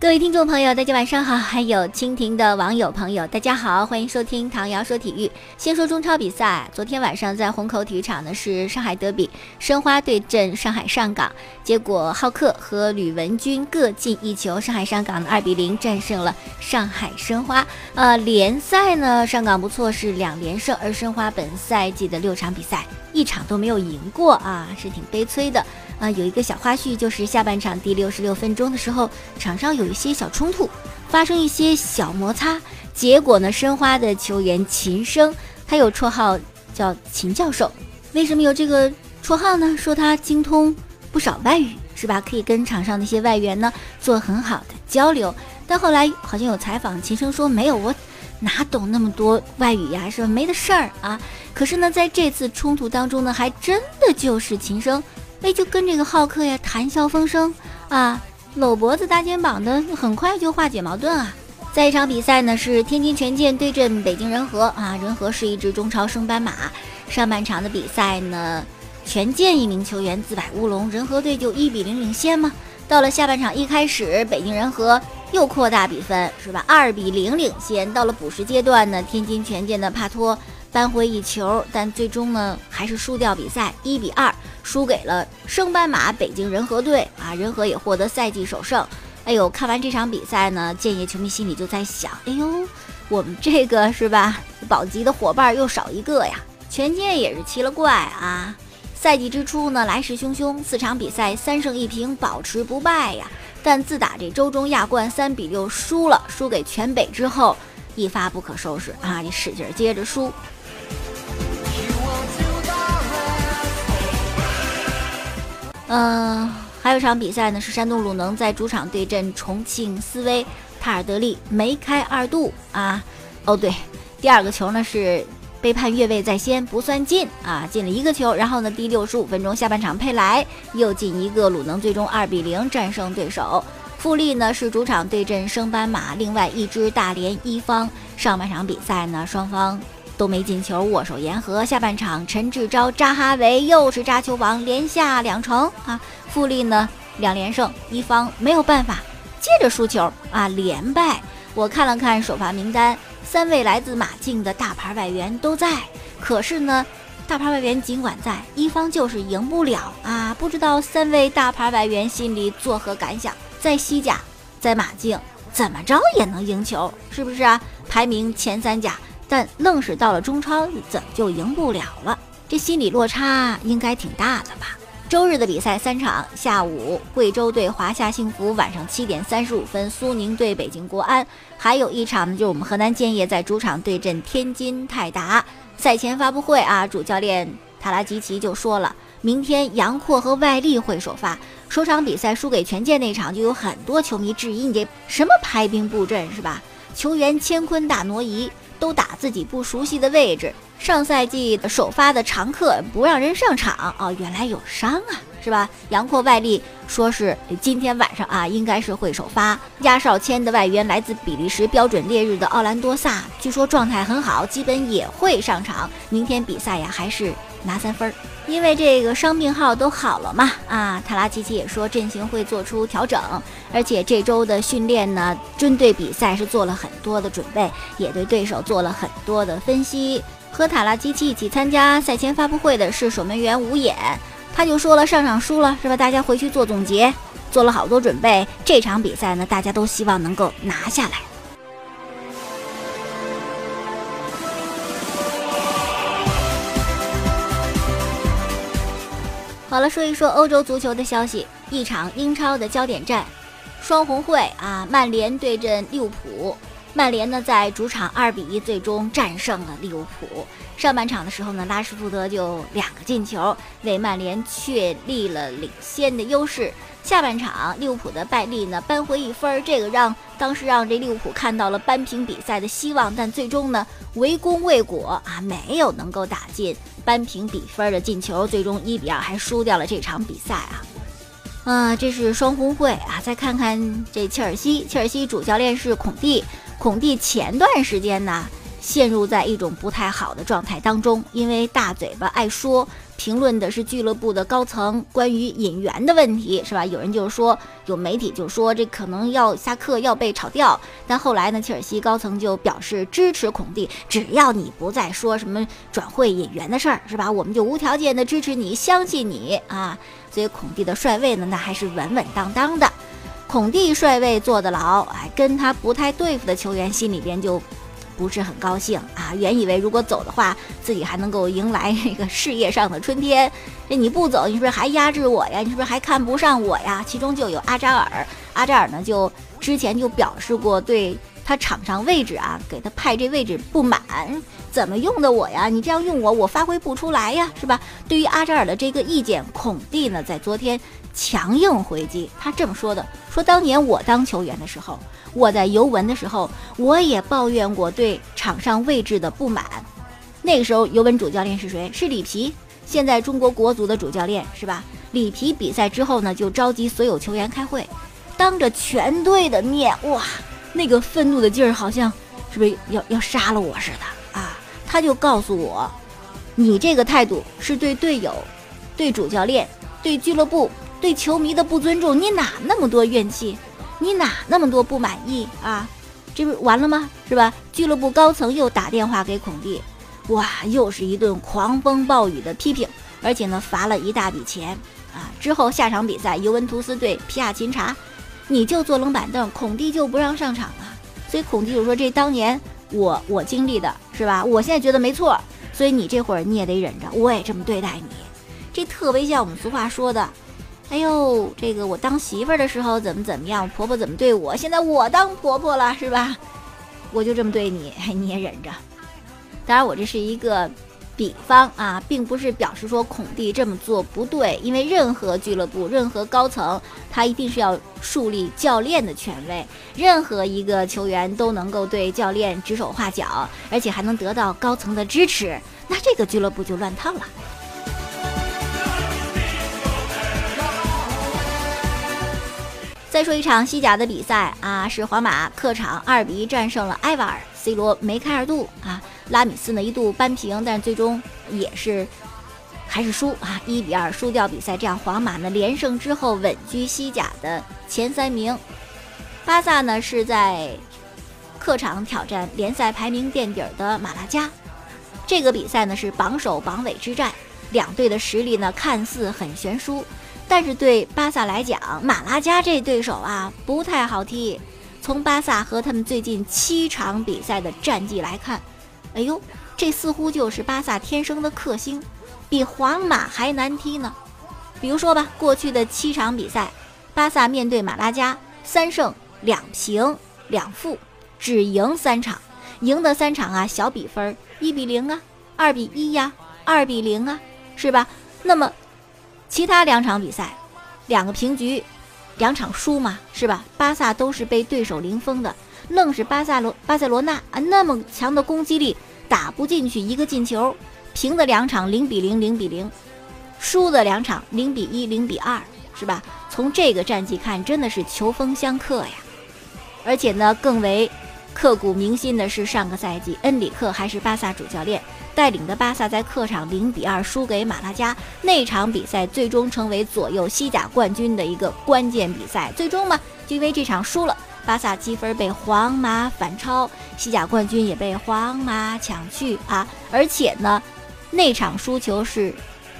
各位听众朋友，大家晚上好！还有蜻蜓的网友朋友，大家好，欢迎收听唐瑶说体育。先说中超比赛，昨天晚上在虹口体育场呢是上海德比，申花对阵上海上港，结果浩克和吕文君各进一球，上海上港的二比零战胜了上海申花。呃，联赛呢，上港不错，是两连胜，而申花本赛季的六场比赛一场都没有赢过啊，是挺悲催的。啊，有一个小花絮，就是下半场第六十六分钟的时候，场上有一些小冲突，发生一些小摩擦，结果呢，申花的球员秦升，他有绰号叫秦教授，为什么有这个绰号呢？说他精通不少外语，是吧？可以跟场上那些外援呢做很好的交流。但后来好像有采访，秦升说没有，我哪懂那么多外语呀，是吧？没的事儿啊。可是呢，在这次冲突当中呢，还真的就是琴声。哎，就跟这个浩克呀谈笑风生啊，搂脖子搭肩膀的，很快就化解矛盾啊。在一场比赛呢，是天津权健对阵北京人和啊，人和是一支中超升班马。上半场的比赛呢，权健一名球员自摆乌龙，人和队就一比零领先嘛。到了下半场一开始，北京人和又扩大比分，是吧？二比零领先。到了补时阶段呢，天津权健的帕托。扳回一球，但最终呢还是输掉比赛，一比二输给了升班马北京人和队啊！人和也获得赛季首胜。哎呦，看完这场比赛呢，建业球迷心里就在想：哎呦，我们这个是吧，保级的伙伴又少一个呀！权健也是奇了怪啊！赛季之初呢来势汹汹，四场比赛三胜一平，保持不败呀。但自打这周中亚冠三比六输了，输给全北之后，一发不可收拾啊！你使劲接着输。嗯，还有场比赛呢，是山东鲁能在主场对阵重庆斯威，塔尔德利梅开二度啊！哦对，第二个球呢是被判越位在先，不算进啊，进了一个球。然后呢，第六十五分钟下半场佩莱又进一个，鲁能最终二比零战胜对手。富力呢是主场对阵升班马，另外一支大连一方。上半场比赛呢，双方。都没进球，握手言和。下半场，陈志钊、扎哈维又是扎球王，连下两城啊！富力呢两连胜，一方没有办法，接着输球啊，连败。我看了看首发名单，三位来自马竞的大牌外援都在，可是呢，大牌外援尽管在，一方就是赢不了啊！不知道三位大牌外援心里作何感想？在西甲，在马竞，怎么着也能赢球，是不是啊？排名前三甲。但愣是到了中超，怎么就赢不了了？这心理落差应该挺大的吧？周日的比赛三场，下午贵州对华夏幸福，晚上七点三十五分苏宁对北京国安，还有一场呢，就是我们河南建业在主场对阵天津泰达。赛前发布会啊，主教练塔拉吉奇就说了，明天杨阔和外力会首发。首场比赛输给权健那场，就有很多球迷质疑你这什么排兵布阵是吧？球员乾坤大挪移。都打自己不熟悉的位置。上赛季首发的常客不让人上场哦，原来有伤啊，是吧？杨阔外力说是今天晚上啊，应该是会首发。压哨签的外援来自比利时标准烈日的奥兰多萨，据说状态很好，基本也会上场。明天比赛呀，还是拿三分儿，因为这个伤病号都好了嘛。啊，塔拉奇奇也说阵型会做出调整，而且这周的训练呢，针对比赛是做了很多的准备，也对对手做了很多的分析。和塔拉基奇一起参加赛前发布会的是守门员吴野，他就说了上场输了是吧？大家回去做总结，做了好多准备。这场比赛呢，大家都希望能够拿下来。好了，说一说欧洲足球的消息，一场英超的焦点战，双红会啊，曼联对阵利物浦。曼联呢，在主场二比一最终战胜了利物浦。上半场的时候呢，拉什福德就两个进球，为曼联确立了领先的优势。下半场，利物浦的败利呢，扳回一分，这个让当时让这利物浦看到了扳平比赛的希望，但最终呢，围攻未果啊，没有能够打进扳平比分的进球，最终一比二还输掉了这场比赛啊。嗯，这是双红会啊！再看看这切尔西，切尔西主教练是孔蒂，孔蒂前段时间呢，陷入在一种不太好的状态当中，因为大嘴巴爱说。评论的是俱乐部的高层关于引援的问题，是吧？有人就说，有媒体就说这可能要下课，要被炒掉。但后来呢，切尔西高层就表示支持孔蒂，只要你不再说什么转会引援的事儿，是吧？我们就无条件的支持你，相信你啊。所以孔蒂的帅位呢，那还是稳稳当当的。孔蒂帅位坐得牢，哎，跟他不太对付的球员心里边就。不是很高兴啊！原以为如果走的话，自己还能够迎来这个事业上的春天。这你不走，你是不是还压制我呀？你是不是还看不上我呀？其中就有阿扎尔，阿扎尔呢就之前就表示过对他场上位置啊，给他派这位置不满，怎么用的我呀？你这样用我，我发挥不出来呀，是吧？对于阿扎尔的这个意见，孔蒂呢在昨天强硬回击，他这么说的：说当年我当球员的时候。我在尤文的时候，我也抱怨过对场上位置的不满。那个时候，尤文主教练是谁？是里皮。现在中国国足的主教练是吧？里皮比赛之后呢，就召集所有球员开会，当着全队的面，哇，那个愤怒的劲儿，好像是不是要要杀了我似的啊？他就告诉我，你这个态度是对队友、对主教练、对俱乐部、对球迷的不尊重。你哪那么多怨气？你哪那么多不满意啊？这不完了吗？是吧？俱乐部高层又打电话给孔蒂，哇，又是一顿狂风暴雨的批评，而且呢罚了一大笔钱啊。之后下场比赛，尤文图斯对皮亚琴察，你就坐冷板凳，孔蒂就不让上场啊。所以孔蒂就说：“这当年我我经历的是吧？我现在觉得没错，所以你这会儿你也得忍着，我也这么对待你。这特别像我们俗话说的。”哎呦，这个我当媳妇儿的时候怎么怎么样，婆婆怎么对我，现在我当婆婆了，是吧？我就这么对你，你也忍着。当然，我这是一个比方啊，并不是表示说孔蒂这么做不对，因为任何俱乐部、任何高层，他一定是要树立教练的权威，任何一个球员都能够对教练指手画脚，而且还能得到高层的支持，那这个俱乐部就乱套了。再说一场西甲的比赛啊，是皇马客场二比一战胜了埃瓦尔，C 罗梅开二度啊，拉米斯呢一度扳平，但最终也是还是输啊，一比二输掉比赛，这样皇马呢连胜之后稳居西甲的前三名。巴萨呢是在客场挑战联赛排名垫底的马拉加，这个比赛呢是榜首榜尾之战，两队的实力呢看似很悬殊。但是对巴萨来讲，马拉加这对手啊不太好踢。从巴萨和他们最近七场比赛的战绩来看，哎呦，这似乎就是巴萨天生的克星，比皇马还难踢呢。比如说吧，过去的七场比赛，巴萨面对马拉加三胜两平两负，只赢三场，赢的三场啊小比分，一比零啊，二比一呀，二比零啊，是吧？那么。其他两场比赛，两个平局，两场输嘛，是吧？巴萨都是被对手零封的，愣是巴萨罗巴塞罗那啊，那么强的攻击力打不进去一个进球，平的两场零比零零比零，输的两场零比一零比二，是吧？从这个战绩看，真的是球风相克呀，而且呢，更为刻骨铭心的是上个赛季恩里克还是巴萨主教练。带领的巴萨在客场零比二输给马拉加，那场比赛最终成为左右西甲冠军的一个关键比赛。最终嘛，就因为这场输了，巴萨积分被皇马反超，西甲冠军也被皇马抢去啊！而且呢，那场输球是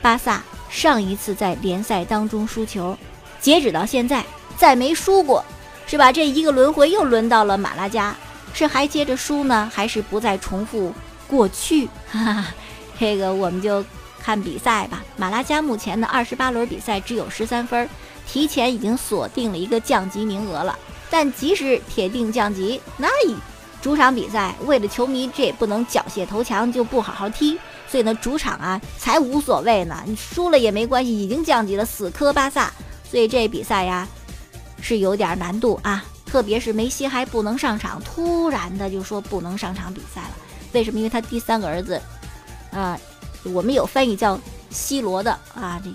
巴萨上一次在联赛当中输球，截止到现在再没输过，是吧？这一个轮回又轮到了马拉加，是还接着输呢，还是不再重复？过去，哈哈，这个我们就看比赛吧。马拉加目前的二十八轮比赛只有十三分，提前已经锁定了一个降级名额了。但即使铁定降级，那主场比赛为了球迷，这也不能缴械投降就不好好踢。所以呢，主场啊才无所谓呢，你输了也没关系，已经降级了，死磕巴萨。所以这比赛呀是有点难度啊，特别是梅西还不能上场，突然的就说不能上场比赛了。为什么？因为他第三个儿子，啊，我们有翻译叫西罗的啊，这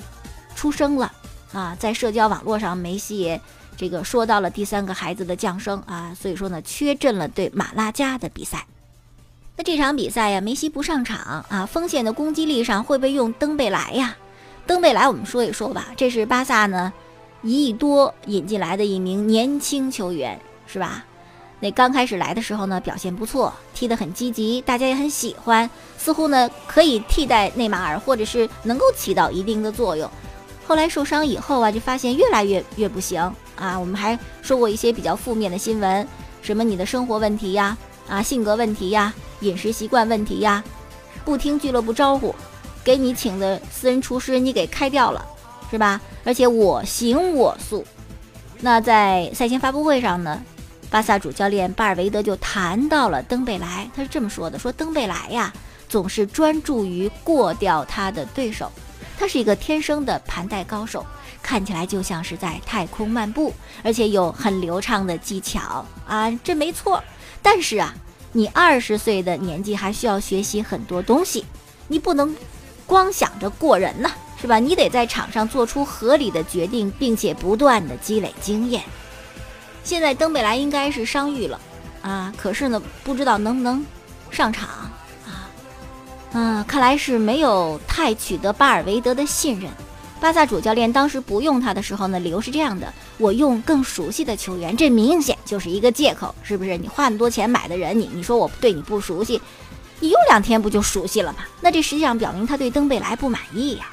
出生了啊，在社交网络上，梅西也这个说到了第三个孩子的降生啊，所以说呢，缺阵了对马拉加的比赛。那这场比赛呀，梅西不上场啊，锋线的攻击力上会不会用登贝莱呀？登贝莱，我们说一说吧，这是巴萨呢一亿多引进来的一名年轻球员，是吧？那刚开始来的时候呢，表现不错，踢得很积极，大家也很喜欢，似乎呢可以替代内马尔，或者是能够起到一定的作用。后来受伤以后啊，就发现越来越越不行啊。我们还说过一些比较负面的新闻，什么你的生活问题呀，啊性格问题呀。饮食习惯问题呀，不听俱乐部招呼，给你请的私人厨师你给开掉了，是吧？而且我行我素。那在赛前发布会上呢，巴萨主教练巴尔维德就谈到了登贝莱，他是这么说的：说登贝莱呀，总是专注于过掉他的对手，他是一个天生的盘带高手，看起来就像是在太空漫步，而且有很流畅的技巧啊，这没错。但是啊。你二十岁的年纪还需要学习很多东西，你不能光想着过人呐，是吧？你得在场上做出合理的决定，并且不断的积累经验。现在登贝莱应该是伤愈了啊，可是呢，不知道能不能上场啊？嗯，看来是没有太取得巴尔维德的信任。巴萨主教练当时不用他的时候呢，理由是这样的：我用更熟悉的球员，这明显就是一个借口，是不是？你花那么多钱买的人，你你说我对你不熟悉，你用两天不就熟悉了吗？那这实际上表明他对登贝莱不满意呀。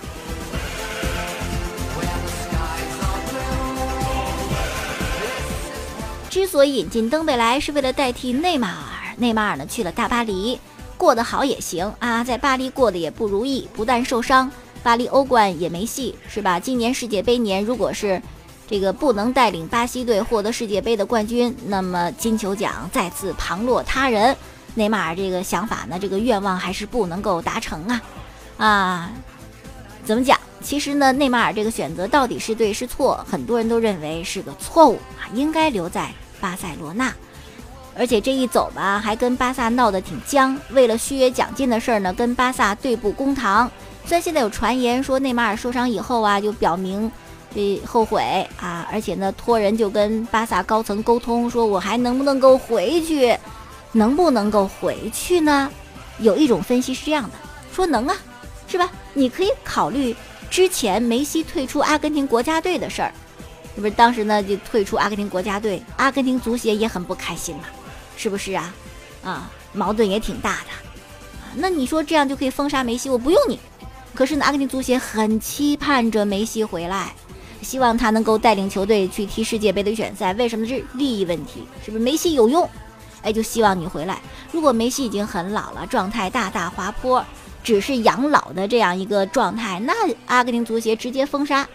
之所以引进登贝莱，是为了代替内马尔。内马尔呢去了大巴黎，过得好也行啊，在巴黎过得也不如意，不但受伤。巴黎欧冠也没戏，是吧？今年世界杯年，如果是这个不能带领巴西队获得世界杯的冠军，那么金球奖再次旁落他人。内马尔这个想法呢，这个愿望还是不能够达成啊！啊，怎么讲？其实呢，内马尔这个选择到底是对是错，很多人都认为是个错误啊，应该留在巴塞罗那。而且这一走吧，还跟巴萨闹得挺僵，为了续约奖金的事儿呢，跟巴萨对簿公堂。虽然现在有传言说内马尔受伤以后啊，就表明这后悔啊，而且呢托人就跟巴萨高层沟通，说我还能不能够回去，能不能够回去呢？有一种分析是这样的，说能啊，是吧？你可以考虑之前梅西退出阿根廷国家队的事儿，是不是？当时呢就退出阿根廷国家队，阿根廷足协也很不开心嘛，是不是啊？啊，矛盾也挺大的。那你说这样就可以封杀梅西？我不用你。可是呢，阿根廷足协很期盼着梅西回来，希望他能够带领球队去踢世界杯的预选赛。为什么？是利益问题，是不是？梅西有用，哎，就希望你回来。如果梅西已经很老了，状态大大滑坡，只是养老的这样一个状态，那阿根廷足协直接封杀。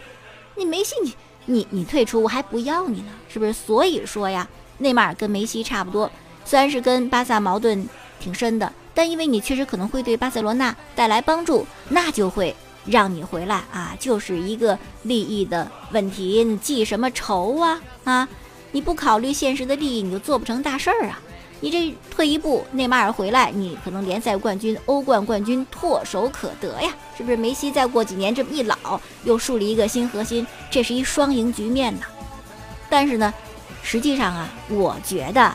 你梅西，你你你退出，我还不要你呢，是不是？所以说呀，内马尔跟梅西差不多，虽然是跟巴萨矛盾挺深的。但因为你确实可能会对巴塞罗那带来帮助，那就会让你回来啊，就是一个利益的问题。你记什么仇啊啊！你不考虑现实的利益，你就做不成大事儿啊！你这退一步，内马尔回来，你可能联赛冠军、欧冠冠军唾手可得呀，是不是？梅西再过几年这么一老，又树立一个新核心，这是一双赢局面呢。但是呢，实际上啊，我觉得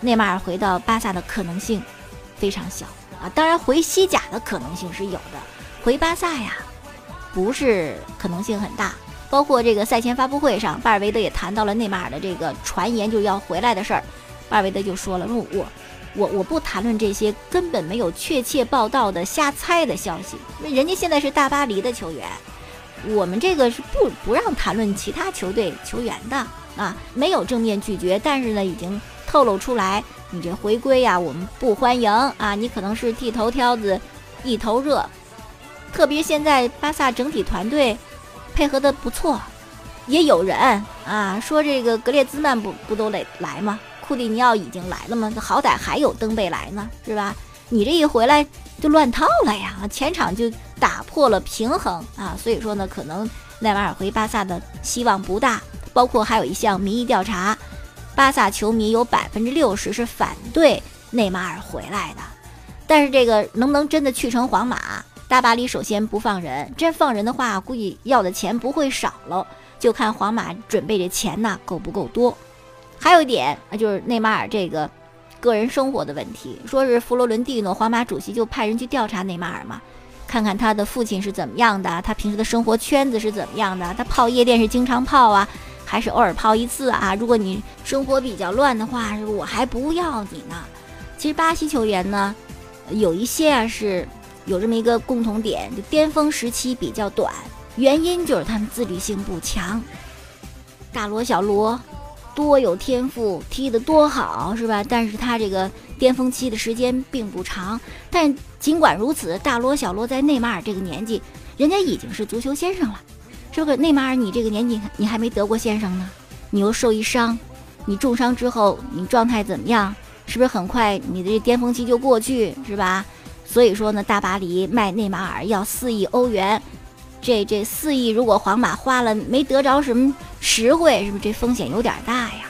内马尔回到巴萨的可能性。非常小啊，当然回西甲的可能性是有的，回巴萨呀，不是可能性很大。包括这个赛前发布会上，巴尔维德也谈到了内马尔的这个传言就要回来的事儿。巴维德就说了：“说我，我我不谈论这些根本没有确切报道的瞎猜的消息。那人家现在是大巴黎的球员，我们这个是不不让谈论其他球队球员的啊，没有正面拒绝，但是呢，已经透露出来。”你这回归呀，我们不欢迎啊！你可能是剃头挑子，一头热。特别现在巴萨整体团队配合的不错，也有人啊说这个格列兹曼不不都得来吗？库蒂尼奥已经来了吗？好歹还有登贝莱呢，是吧？你这一回来就乱套了呀！前场就打破了平衡啊！所以说呢，可能内马尔回巴萨的希望不大。包括还有一项民意调查。巴萨球迷有百分之六十是反对内马尔回来的，但是这个能不能真的去成皇马？大巴黎首先不放人，真放人的话，估计要的钱不会少了，就看皇马准备的钱呐够不够多。还有一点啊，就是内马尔这个个人生活的问题，说是弗洛伦蒂诺皇马主席就派人去调查内马尔嘛，看看他的父亲是怎么样的，他平时的生活圈子是怎么样的，他泡夜店是经常泡啊，还是偶尔泡一次啊？如果你生活比较乱的话，我还不要你呢。其实巴西球员呢，有一些啊是。有这么一个共同点，就巅峰时期比较短，原因就是他们自律性不强。大罗、小罗多有天赋，踢得多好，是吧？但是他这个巅峰期的时间并不长。但尽管如此，大罗、小罗在内马尔这个年纪，人家已经是足球先生了。这个内马尔，你这个年纪你还没得过先生呢，你又受一伤，你重伤之后你状态怎么样？是不是很快你的这巅峰期就过去，是吧？所以说呢，大巴黎卖内马尔要四亿欧元，这这四亿如果皇马花了没得着什么实惠，是不是这风险有点大呀？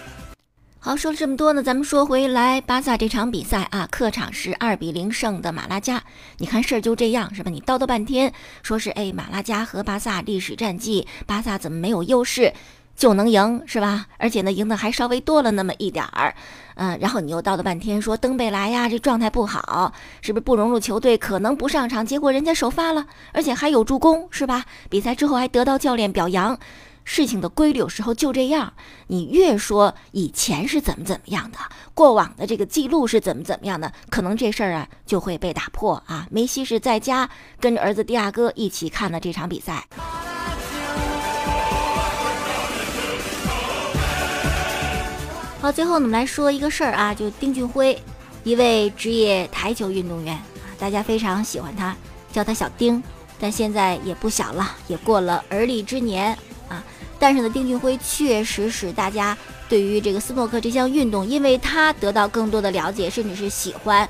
好，说了这么多呢，咱们说回来，巴萨这场比赛啊，客场是二比零胜的马拉加。你看事儿就这样是吧？你叨叨半天，说是哎马拉加和巴萨历史战绩，巴萨怎么没有优势？就能赢是吧？而且呢，赢的还稍微多了那么一点儿，嗯，然后你又叨叨半天说登贝莱呀，这状态不好，是不是不融入球队，可能不上场？结果人家首发了，而且还有助攻，是吧？比赛之后还得到教练表扬。事情的规律有时候就这样，你越说以前是怎么怎么样的，过往的这个记录是怎么怎么样的，可能这事儿啊就会被打破啊。梅西是在家跟着儿子迪亚哥一起看了这场比赛。好，最后我们来说一个事儿啊，就丁俊晖，一位职业台球运动员，大家非常喜欢他，叫他小丁，但现在也不小了，也过了而立之年。但是呢，丁俊晖确实使大家对于这个斯诺克这项运动，因为他得到更多的了解，甚至是喜欢。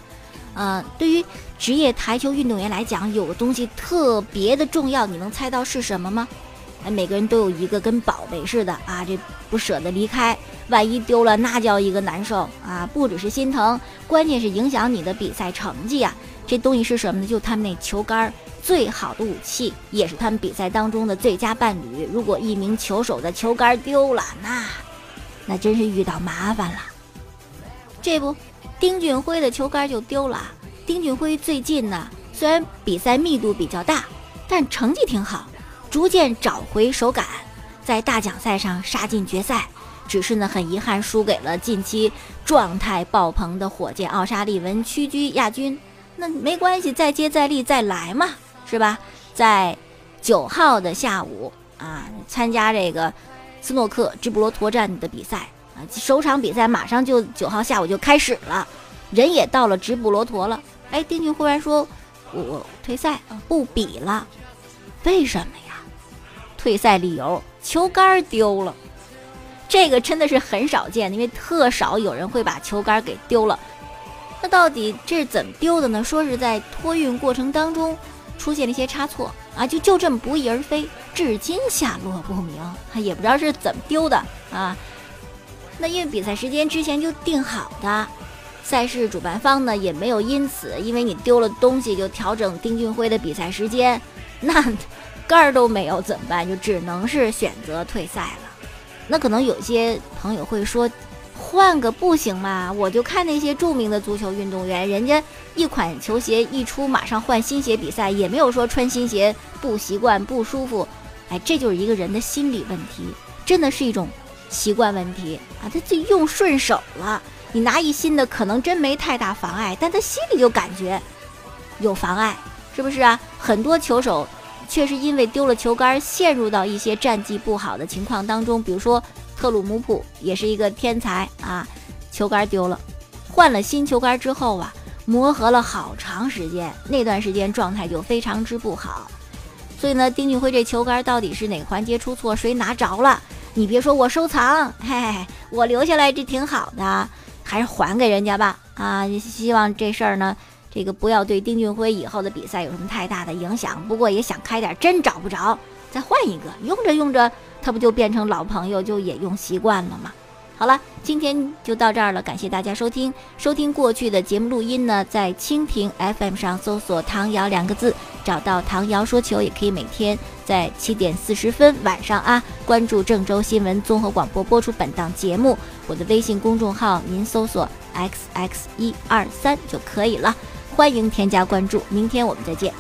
嗯，对于职业台球运动员来讲，有个东西特别的重要，你能猜到是什么吗？哎，每个人都有一个跟宝贝似的啊，这不舍得离开，万一丢了那叫一个难受啊！不只是心疼，关键是影响你的比赛成绩啊！这东西是什么呢？就他们那球杆，最好的武器，也是他们比赛当中的最佳伴侣。如果一名球手的球杆丢了，那那真是遇到麻烦了。这不，丁俊晖的球杆就丢了。丁俊晖最近呢，虽然比赛密度比较大，但成绩挺好。逐渐找回手感，在大奖赛上杀进决赛，只是呢很遗憾输给了近期状态爆棚的火箭奥沙利文，屈居亚军。那没关系，再接再厉，再来嘛，是吧？在九号的下午啊，参加这个斯诺克直布罗陀站的比赛啊，首场比赛马上就九号下午就开始了，人也到了直布罗陀了。哎，丁俊忽然说：“我退赛，不比了，为什么呀？”退赛理由球杆丢了，这个真的是很少见，因为特少有人会把球杆给丢了。那到底这是怎么丢的呢？说是在托运过程当中出现了一些差错啊，就就这么不翼而飞，至今下落不明，也不知道是怎么丢的啊。那因为比赛时间之前就定好的，赛事主办方呢也没有因此因为你丢了东西就调整丁俊晖的比赛时间，那。杆儿都没有怎么办？就只能是选择退赛了。那可能有些朋友会说，换个不行吗？我就看那些著名的足球运动员，人家一款球鞋一出，马上换新鞋比赛，也没有说穿新鞋不习惯不舒服。哎，这就是一个人的心理问题，真的是一种习惯问题啊！他就用顺手了，你拿一新的可能真没太大妨碍，但他心里就感觉有妨碍，是不是啊？很多球手。却是因为丢了球杆，陷入到一些战绩不好的情况当中。比如说特鲁姆普也是一个天才啊，球杆丢了，换了新球杆之后啊，磨合了好长时间，那段时间状态就非常之不好。所以呢，丁俊晖这球杆到底是哪个环节出错，谁拿着了？你别说我收藏，嘿，我留下来这挺好的，还是还给人家吧。啊，希望这事儿呢。这个不要对丁俊晖以后的比赛有什么太大的影响。不过也想开点，真找不着，再换一个，用着用着，他不就变成老朋友，就也用习惯了吗？好了，今天就到这儿了，感谢大家收听。收听过去的节目录音呢，在蜻蜓 FM 上搜索“唐瑶”两个字，找到唐瑶说球，也可以每天在七点四十分晚上啊，关注郑州新闻综合广播播出本档节目。我的微信公众号您搜索 “xx 一二三”就可以了，欢迎添加关注。明天我们再见。